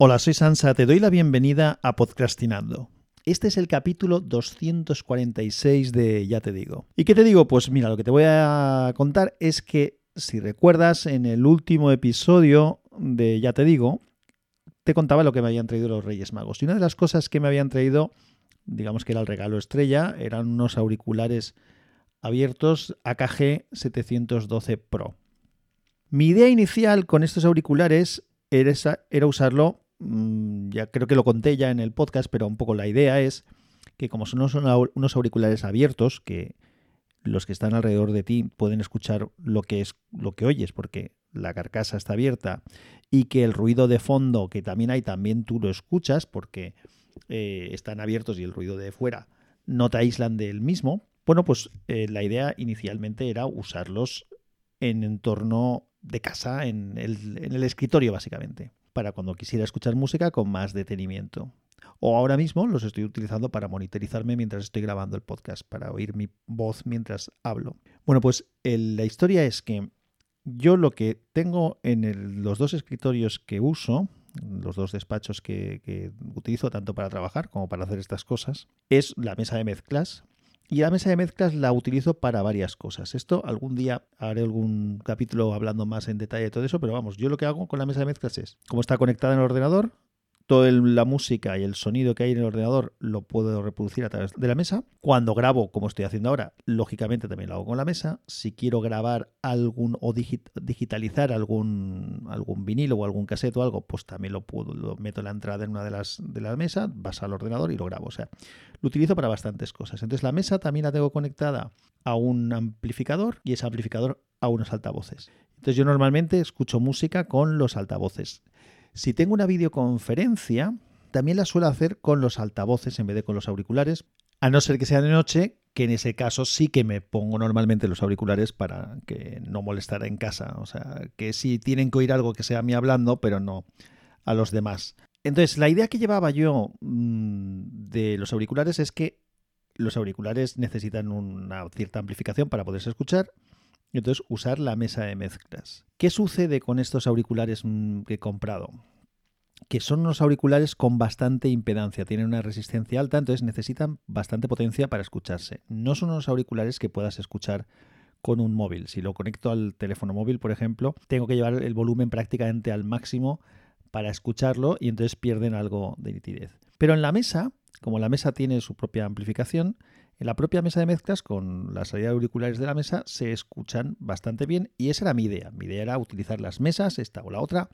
Hola, soy Sansa, te doy la bienvenida a Podcastinando. Este es el capítulo 246 de Ya te digo. ¿Y qué te digo? Pues mira, lo que te voy a contar es que, si recuerdas, en el último episodio de Ya te digo, te contaba lo que me habían traído los Reyes Magos. Y una de las cosas que me habían traído, digamos que era el regalo estrella, eran unos auriculares abiertos AKG 712 Pro. Mi idea inicial con estos auriculares era, usarlo ya creo que lo conté ya en el podcast, pero un poco la idea es que como son unos auriculares abiertos, que los que están alrededor de ti pueden escuchar lo que es lo que oyes, porque la carcasa está abierta, y que el ruido de fondo que también hay, también tú lo escuchas, porque eh, están abiertos y el ruido de fuera no te aíslan del mismo. Bueno, pues eh, la idea inicialmente era usarlos en entorno de casa, en el escritorio básicamente para cuando quisiera escuchar música con más detenimiento. O ahora mismo los estoy utilizando para monitorizarme mientras estoy grabando el podcast, para oír mi voz mientras hablo. Bueno, pues la historia es que yo lo que tengo en los dos escritorios que uso, los dos despachos que, utilizo tanto para trabajar como para hacer estas cosas, es la mesa de mezclas y la mesa de mezclas la utilizo para varias cosas. Esto algún día haré algún capítulo hablando más en detalle de todo eso, pero vamos, yo lo que hago con la mesa de mezclas es, como está conectada en el ordenador, toda la música y el sonido que hay en el ordenador lo puedo reproducir a través de la mesa. Cuando grabo, como estoy haciendo ahora, lógicamente también lo hago con la mesa. Si quiero grabar algún o digitalizar algún, algún vinilo o algún cassette o algo, pues también lo puedo, lo meto en la entrada en una de las de la mesa, vas al ordenador y lo grabo. O sea, lo utilizo para bastantes cosas. Entonces la mesa también la tengo conectada a un amplificador y ese amplificador a unos altavoces. Entonces yo normalmente escucho música con los altavoces. Si tengo una videoconferencia, también la suelo hacer con los altavoces en vez de con los auriculares, a no ser que sea de noche, que en ese caso sí que me pongo normalmente los auriculares para que no molestar en casa. O sea, que sí tienen que oír algo que sea a mí hablando, pero no a los demás. Entonces, la idea que llevaba yo mm, de los auriculares es que los auriculares necesitan una cierta amplificación para poderse escuchar entonces, usar la mesa de mezclas. ¿Qué sucede con estos auriculares mm, que he comprado? Que son unos auriculares con bastante impedancia, tienen una resistencia alta, entonces necesitan bastante potencia para escucharse. No son unos auriculares que puedas escuchar con un móvil. Si lo conecto al teléfono móvil, por ejemplo, tengo que llevar el volumen prácticamente al máximo para escucharlo y entonces pierden algo de nitidez. Pero en la mesa, como la mesa tiene su propia amplificación, en la propia mesa de mezclas, con la salida de auriculares de la mesa, se escuchan bastante bien y esa era mi idea. Mi idea era utilizar las mesas, esta o la otra,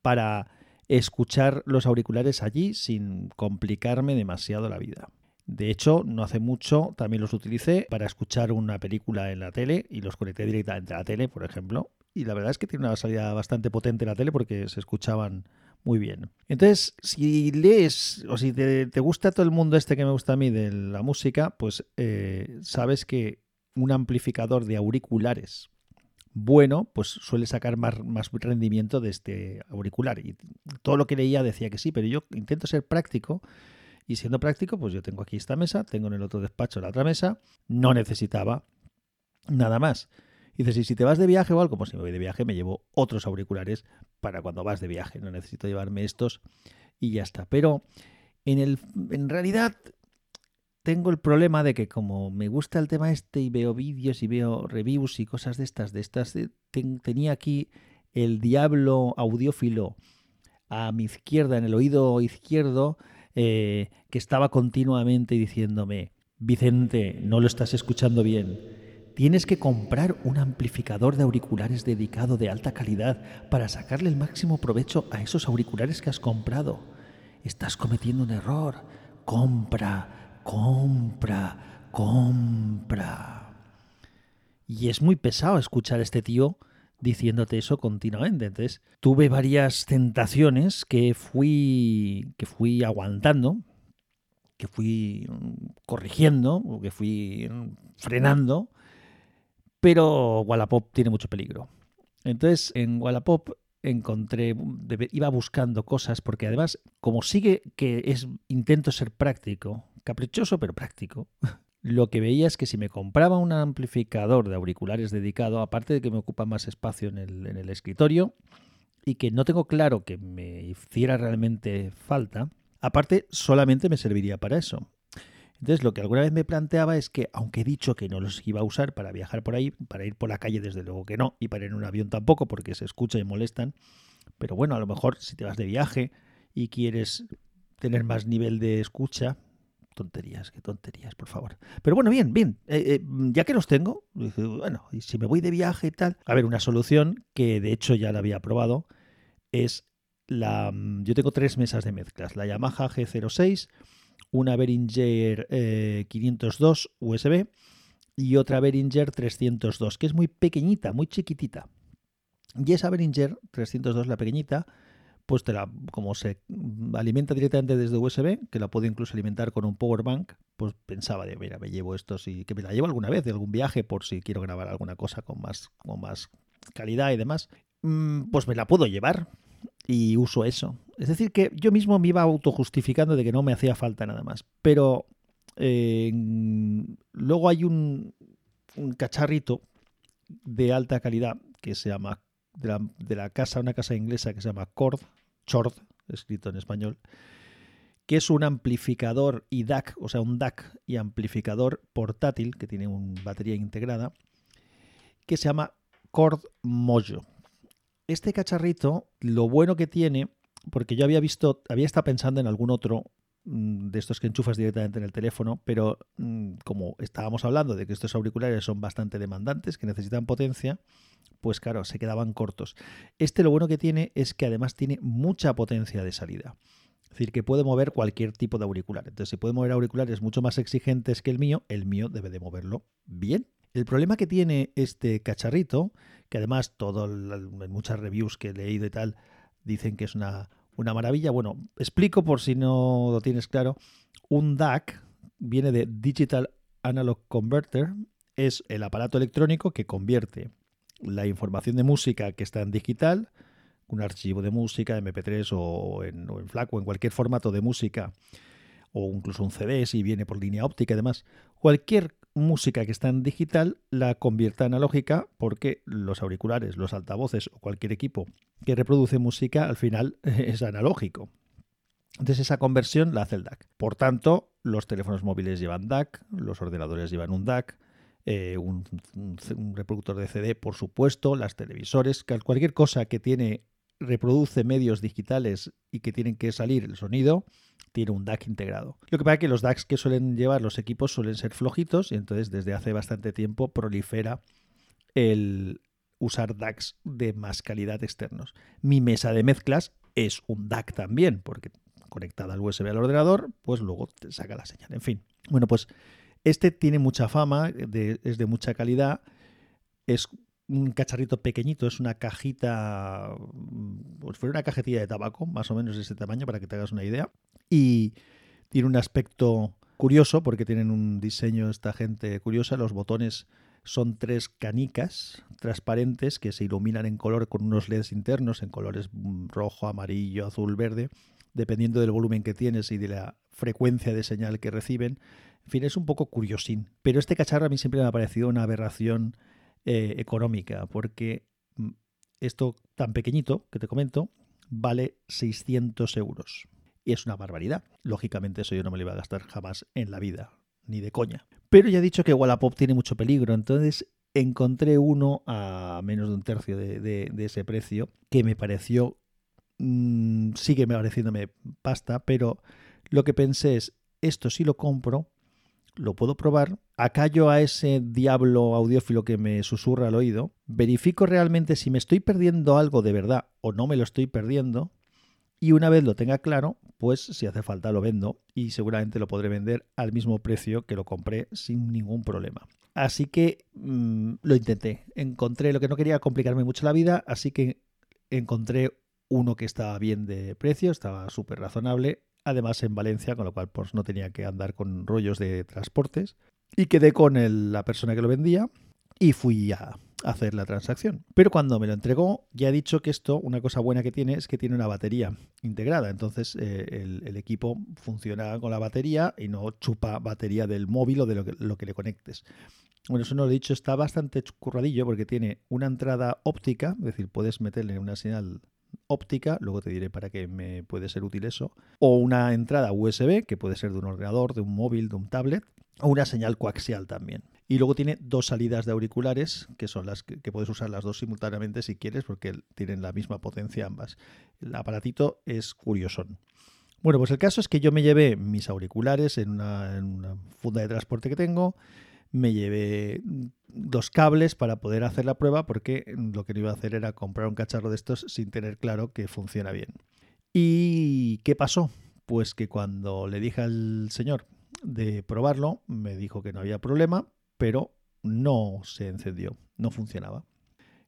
para escuchar los auriculares allí sin complicarme demasiado la vida. De hecho, no hace mucho también los utilicé para escuchar una película en la tele y los conecté directamente a la tele, por ejemplo. Y la verdad es que tiene una salida bastante potente en la tele porque se escuchaban muy bien. Entonces, si lees o si te, gusta todo el mundo este que me gusta a mí de la música, pues eh, sabes que un amplificador de auriculares bueno, pues suele sacar más, más, rendimiento de este auricular. Y todo lo que leía decía que sí, pero yo intento ser práctico. Y siendo práctico, pues yo tengo aquí esta mesa, tengo en el otro despacho la otra mesa, no necesitaba nada más. Y dices, y si te vas de viaje o algo, pues si me voy de viaje me llevo otros auriculares para cuando vas de viaje. No necesito llevarme estos y ya está. Pero en, el, en realidad tengo el problema de que como me gusta el tema este y veo vídeos y veo reviews y cosas de estas, de estas, tenía aquí el diablo audiófilo a mi izquierda, en el oído izquierdo, eh, que estaba continuamente diciéndome, Vicente, no lo estás escuchando bien Tienes que comprar un amplificador de auriculares dedicado de alta calidad para sacarle el máximo provecho a esos auriculares que has comprado. Estás cometiendo un error. Compra, compra, compra. Y es muy pesado escuchar a este tío diciéndote eso continuamente. Entonces, tuve varias tentaciones que fui que fui aguantando, que fui corrigiendo, que fui frenando pero Wallapop tiene mucho peligro. Entonces, en Wallapop encontré, iba buscando cosas, porque además, como sigue que es intento ser práctico, caprichoso pero práctico, lo que veía es que si me compraba un amplificador de auriculares dedicado, aparte de que me ocupa más espacio en el, en el escritorio, y que no tengo claro que me hiciera realmente falta, aparte solamente me serviría para eso. Entonces lo que alguna vez me planteaba es que, aunque he dicho que no los iba a usar para viajar por ahí, para ir por la calle desde luego que no, y para ir en un avión tampoco, porque se escucha y molestan, pero bueno, a lo mejor si te vas de viaje y quieres tener más nivel de escucha, tonterías, qué tonterías, por favor. Pero bueno, bien, bien, eh, eh, ya que los tengo, bueno, y si me voy de viaje y tal, a ver, una solución que de hecho ya la había probado es la... Mm, yo tengo tres mesas de mezclas, la Yamaha G06, una Behringer 502 eh, USB y otra Behringer 302, que es muy pequeñita, muy chiquitita. Y esa Behringer 302, la pequeñita, pues te la, como se alimenta directamente desde USB, que la puedo incluso alimentar con un power bank, pues pensaba de, mira, me llevo esto, y que me la llevo alguna vez de algún viaje por si quiero grabar alguna cosa con más, con más calidad y demás, mm, pues me la puedo llevar y uso eso. Es decir, que yo mismo me iba autojustificando de que no me hacía falta nada más. Pero eh, luego hay un, cacharrito de alta calidad que se llama, de la, casa, una casa inglesa que se llama Cord, Chord, escrito en español, que es un amplificador y DAC, o sea, un DAC y amplificador portátil que tiene una batería integrada, que se llama Cord Mojo. Este cacharrito, lo bueno que tiene porque yo había visto, había estado pensando en algún otro mm, de estos que enchufas directamente en el teléfono, pero mm, como estábamos hablando de que estos auriculares son bastante demandantes, que necesitan potencia, pues claro, se quedaban cortos. Este lo bueno que tiene es que además tiene mucha potencia de salida. Es decir, que puede mover cualquier tipo de auricular. Entonces, si puede mover auriculares mucho más exigentes que el mío, el mío debe de moverlo bien. El problema que tiene este cacharrito, que además todo, en muchas reviews que he leído y tal, dicen que es una, una maravilla. Bueno, explico por si no lo tienes claro. Un DAC viene de Digital Analog Converter. Es el aparato electrónico que convierte la información de música que está en digital, un archivo de música, MP3 o en, o en FLAC o en cualquier formato de música, o incluso un CD si viene por línea óptica y demás. Cualquier música que está en digital la convierta analógica porque los auriculares, los altavoces o cualquier equipo que reproduce música al final es analógico. Entonces esa conversión la hace el DAC. Por tanto, los teléfonos móviles llevan DAC, los ordenadores llevan un DAC, eh, un, reproductor de CD, por supuesto, las televisores, cualquier cosa que tiene reproduce medios digitales y que tienen que salir el sonido, tiene un DAC integrado. Lo que pasa es que los DACs que suelen llevar los equipos suelen ser flojitos y entonces desde hace bastante tiempo prolifera el usar DACs de más calidad externos. Mi mesa de mezclas es un DAC también, porque conectada al USB al ordenador, pues luego te saca la señal. En fin, bueno, pues este tiene mucha fama, es de mucha calidad, es un cacharrito pequeñito, es una cajita, pues fue una cajetilla de tabaco, más o menos de ese tamaño, para que te hagas una idea. Y tiene un aspecto curioso, porque tienen un diseño esta gente curiosa. Los botones son tres canicas transparentes que se iluminan en color con unos LEDs internos en colores rojo, amarillo, azul, verde, dependiendo del volumen que tienes y de la frecuencia de señal que reciben. En fin, es un poco curiosín. Pero este cacharro a mí siempre me ha parecido una aberración eh, económica, porque mm, esto tan pequeñito que te comento vale 600 euros. Y es una barbaridad. Lógicamente eso yo no me lo iba a gastar jamás en la vida, ni de coña. Pero ya he dicho que Wallapop tiene mucho peligro, entonces encontré uno a menos de un tercio de, ese precio que me pareció, mm, sigue pareciéndome pasta, pero lo que pensé es, esto si lo compro, lo puedo probar, acallo a ese diablo audiófilo que me susurra al oído, verifico realmente si me estoy perdiendo algo de verdad o no me lo estoy perdiendo, y una vez lo tenga claro, pues si hace falta lo vendo y seguramente lo podré vender al mismo precio que lo compré sin ningún problema. Así que mm, lo intenté, encontré lo que no quería complicarme mucho la vida, así que encontré uno que estaba bien de precio, estaba súper razonable además en Valencia, con lo cual pues, no tenía que andar con rollos de transportes. Y quedé con la persona que lo vendía y fui a hacer la transacción. Pero cuando me lo entregó, ya he dicho que esto, una cosa buena que tiene es que tiene una batería integrada. Entonces eh, el, equipo funciona con la batería y no chupa batería del móvil o de lo que, lo que le conectes. Bueno, eso no lo he dicho, está bastante curradillo porque tiene una entrada óptica, es decir, puedes meterle una señal óptica, luego te diré para qué me puede ser útil eso, o una entrada USB, que puede ser de un ordenador, de un móvil, de un tablet, o una señal coaxial también. Y luego tiene dos salidas de auriculares, que son las que, puedes usar las dos simultáneamente si quieres, porque tienen la misma potencia ambas. El aparatito es curioso. Bueno, pues el caso es que yo me llevé mis auriculares en una, funda de transporte que tengo, me llevé dos cables para poder hacer la prueba, porque lo que no iba a hacer era comprar un cacharro de estos sin tener claro que funciona bien. ¿Y qué pasó? Pues que cuando le dije al señor de probarlo, me dijo que no había problema, pero no se encendió, no funcionaba.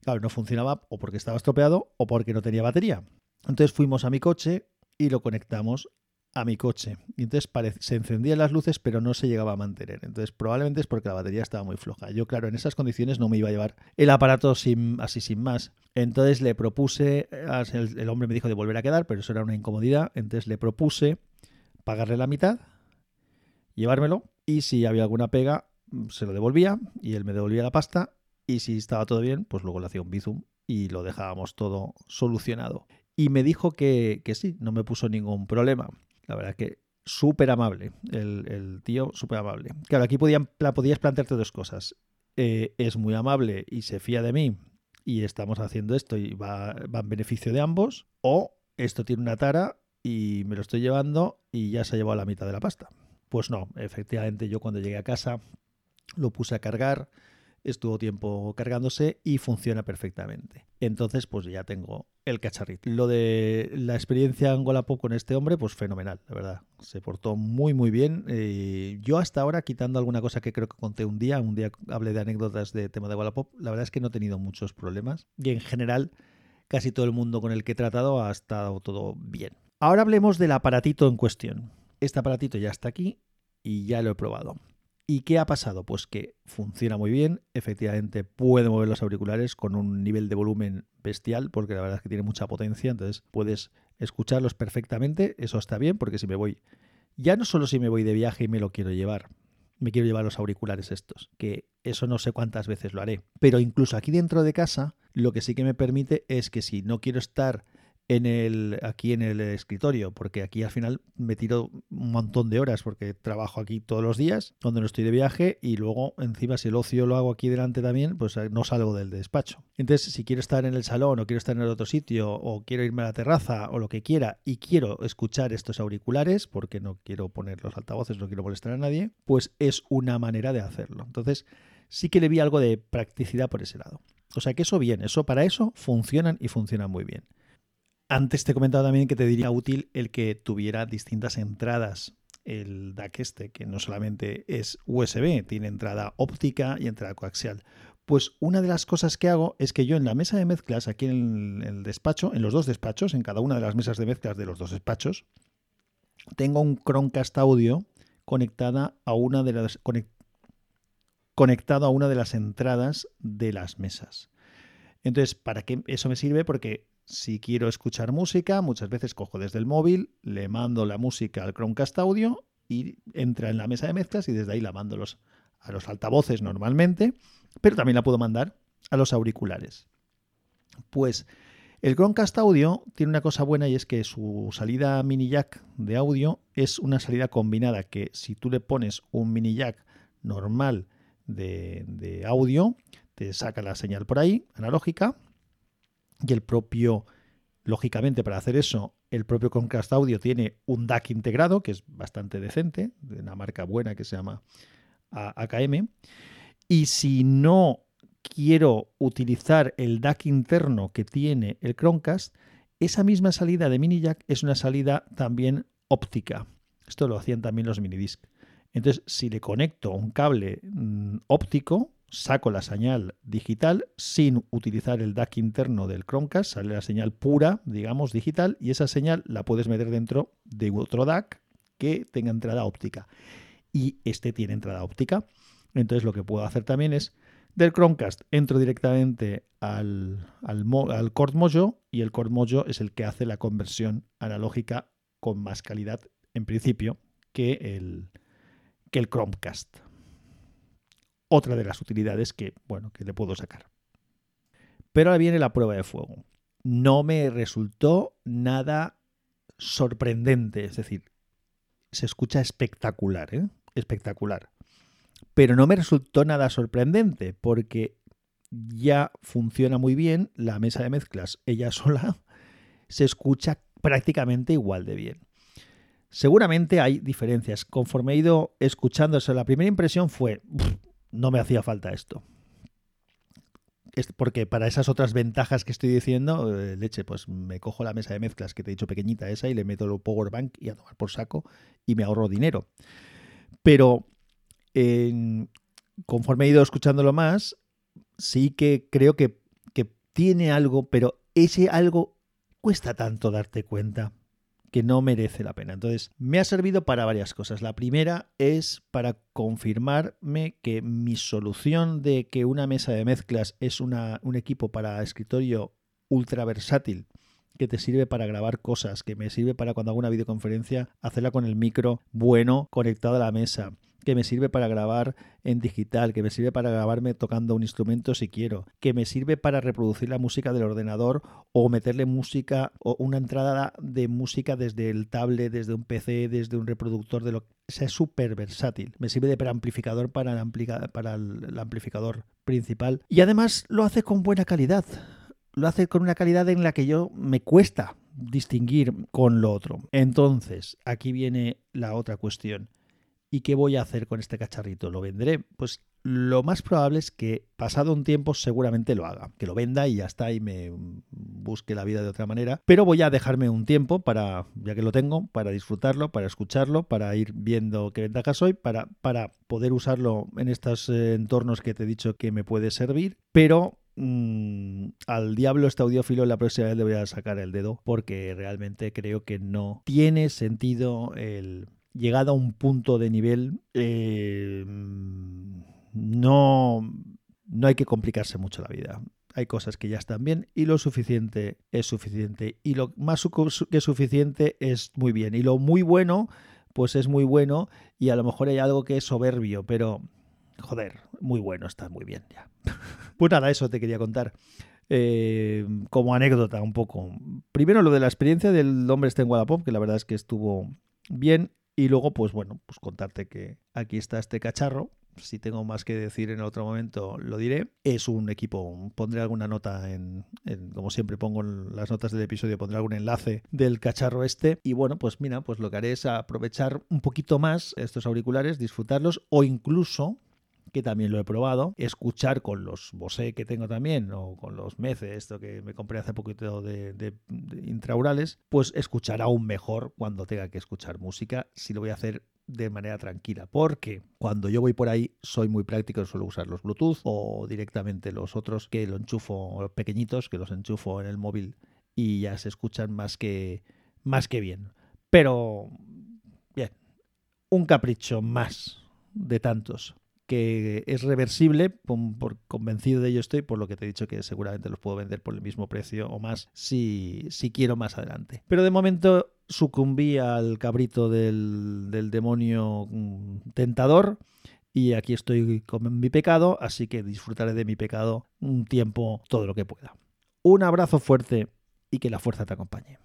Claro, no funcionaba o porque estaba estropeado o porque no tenía batería. Entonces fuimos a mi coche y lo conectamos a mi coche. Y entonces se encendían las luces, pero no se llegaba a mantener. Entonces probablemente es porque la batería estaba muy floja. Yo, claro, en esas condiciones no me iba a llevar el aparato sin, así sin más. Entonces le propuse, el, el hombre me dijo de volver a quedar, pero eso era una incomodidad. Entonces le propuse pagarle la mitad, llevármelo y si había alguna pega, se lo devolvía y él me devolvía la pasta y si estaba todo bien, pues luego le hacía un bizum y lo dejábamos todo solucionado. Y me dijo que, sí, no me puso ningún problema. La verdad que súper amable, el, tío súper amable. Claro, aquí podían, podías plantearte dos cosas. Eh, es muy amable y se fía de mí y estamos haciendo esto y va, va en beneficio de ambos, o esto tiene una tara y me lo estoy llevando y ya se ha llevado la mitad de la pasta. Pues no, efectivamente yo cuando llegué a casa lo puse a cargar, estuvo tiempo cargándose y funciona perfectamente. Entonces, pues ya tengo el cacharrito. Lo de la experiencia en Wallapop con este hombre, pues fenomenal, la verdad. Se portó muy, muy bien. Eh, yo hasta ahora, quitando alguna cosa que creo que conté un día, un día hablé de anécdotas de tema de Wallapop, la verdad es que no he tenido muchos problemas. Y en general, casi todo el mundo con el que he tratado ha estado todo bien. Ahora hablemos del aparatito en cuestión. Este aparatito ya está aquí y ya lo he probado. ¿Y qué ha pasado? Pues que funciona muy bien, efectivamente puede mover los auriculares con un nivel de volumen bestial, porque la verdad es que tiene mucha potencia, entonces puedes escucharlos perfectamente, eso está bien, porque si me voy, ya no solo si me voy de viaje y me lo quiero llevar, me quiero llevar los auriculares estos, que eso no sé cuántas veces lo haré, pero incluso aquí dentro de casa, lo que sí que me permite es que si no quiero estar en el, aquí en el escritorio, porque aquí al final me tiro un montón de horas porque trabajo aquí todos los días, donde no estoy de viaje y luego encima si el ocio lo hago aquí delante también, pues eh, no salgo del despacho. Entonces, si quiero estar en el salón o quiero estar en el otro sitio o quiero irme a la terraza o lo que quiera y quiero escuchar estos auriculares, porque no quiero poner los altavoces, no quiero molestar a nadie, pues es una manera de hacerlo. Entonces, sí que le vi algo de practicidad por ese lado. O sea que eso bien, eso para eso funcionan y funcionan muy bien. Antes te he comentado también que te diría útil el que tuviera distintas entradas. El DAC este, que no solamente es USB, tiene entrada óptica y entrada coaxial. Pues una de las cosas que hago es que yo en la mesa de mezclas, aquí en el, despacho, en los dos despachos, en cada una de las mesas de mezclas de los dos despachos, tengo un Chromecast audio conectada a una de las conectado a una de las entradas de las mesas. Entonces, ¿para qué eso me sirve? Porque si quiero escuchar música, muchas veces cojo desde el móvil, le mando la música al Chromecast Audio y entra en la mesa de mezclas y desde ahí la mando a los altavoces normalmente, pero también la puedo mandar a los auriculares. Pues el Chromecast Audio tiene una cosa buena y es que su salida mini jack de audio es una salida combinada que si tú le pones un mini jack normal de, de audio, te saca la señal por ahí, analógica, y el propio, lógicamente para hacer eso, el propio Concast Audio tiene un DAC integrado, que es bastante decente, de una marca buena que se llama AKM. Y si no quiero utilizar el DAC interno que tiene el Chromecast, esa misma salida de mini jack es una salida también óptica. Esto lo hacían también los minidisc. Entonces, si le conecto un cable mm, óptico, saco la señal digital sin utilizar el DAC interno del Chromecast, sale la señal pura, digamos, digital, y esa señal la puedes meter dentro de otro DAC que tenga entrada óptica. Y este tiene entrada óptica. Entonces lo que puedo hacer también es del Chromecast entro directamente al, al, Cord Mojo y el Cord Mojo es el que hace la conversión analógica con más calidad en principio que el, que el Chromecast otra de las utilidades que, bueno, que le puedo sacar. Pero ahora viene la prueba de fuego. no me resultó nada sorprendente. Es decir, se escucha espectacular, ¿eh? Espectacular. Pero no me resultó nada sorprendente porque ya funciona muy bien la mesa de mezclas. Ella sola se escucha prácticamente igual de bien. Seguramente hay diferencias. Conforme he ido escuchándose, la primera impresión fue, no me hacía falta esto. Porque para esas otras ventajas que estoy diciendo, eh, leche, pues me cojo la mesa de mezclas que te he dicho pequeñita esa y le meto el power bank y a tomar por saco y me ahorro dinero. Pero conforme he ido escuchándolo más, sí que creo que, que tiene algo, pero ese algo cuesta tanto darte cuenta que no merece la pena. Entonces, me ha servido para varias cosas. La primera es para confirmarme que mi solución de que una mesa de mezclas es una, un equipo para escritorio ultra versátil que te sirve para grabar cosas, que me sirve para cuando hago una videoconferencia hacerla con el micro bueno conectado a la mesa, que me sirve para grabar en digital, que me sirve para grabarme tocando un instrumento si quiero, que me sirve para reproducir la música del ordenador o meterle música o una entrada de música desde el tablet, desde un PC, desde un reproductor de lo que sea, es súper versátil. Me sirve de preamplificador para el, para el amplificador principal y además lo hace con buena calidad. Lo hace con una calidad en la que yo me cuesta distinguir con lo otro. Entonces, aquí viene la otra cuestión. ¿Y qué voy a hacer con este cacharrito? ¿Lo vendré? Pues lo más probable es que pasado un tiempo seguramente lo haga, que lo venda y ya está y me busque la vida de otra manera, pero voy a dejarme un tiempo para, ya que lo tengo, para disfrutarlo, para escucharlo, para ir viendo qué ventajas soy, para, para poder usarlo en estos eh, entornos que te he dicho que me puede servir, pero mm, al diablo este audiófilo la próxima vez le voy a sacar el dedo porque realmente creo que no tiene sentido el llegado a un punto de nivel, eh, no, no hay que complicarse mucho la vida. Hay cosas que ya están bien y lo suficiente es suficiente. Y lo más que suficiente es muy bien. Y lo muy bueno, pues es muy bueno. Y a lo mejor hay algo que es soberbio, pero joder, muy bueno, está muy bien ya. pues nada, eso te quería contar. Eh, como anécdota un poco. Primero lo de la experiencia del hombre este en Wallapop, que la verdad es que estuvo bien. Y luego, pues bueno, pues contarte que aquí está este cacharro. Si tengo más que decir en otro momento, lo diré. Es un equipo, pondré alguna nota en, como siempre pongo en las notas del episodio, pondré algún enlace del cacharro este. Y bueno, pues mira, pues lo que haré es aprovechar un poquito más estos auriculares, disfrutarlos o incluso que también lo he probado, escuchar con los Bose que tengo también, o con los Mece, esto que me compré hace poquito de, intraurales, pues escuchar aún mejor cuando tenga que escuchar música, si lo voy a hacer de manera tranquila, porque cuando yo voy por ahí soy muy práctico, suelo usar los Bluetooth o directamente los otros que lo enchufo pequeñitos, que los enchufo en el móvil y ya se escuchan más que más que bien. Pero bien, un capricho más de tantos que es reversible, por, convencido de ello estoy, por lo que te he dicho que seguramente los puedo vender por el mismo precio o más si, si quiero más adelante. Pero de momento sucumbí al cabrito del, del demonio mm, tentador y aquí estoy con mi pecado, así que disfrutaré de mi pecado un tiempo todo lo que pueda. Un abrazo fuerte y que la fuerza te acompañe.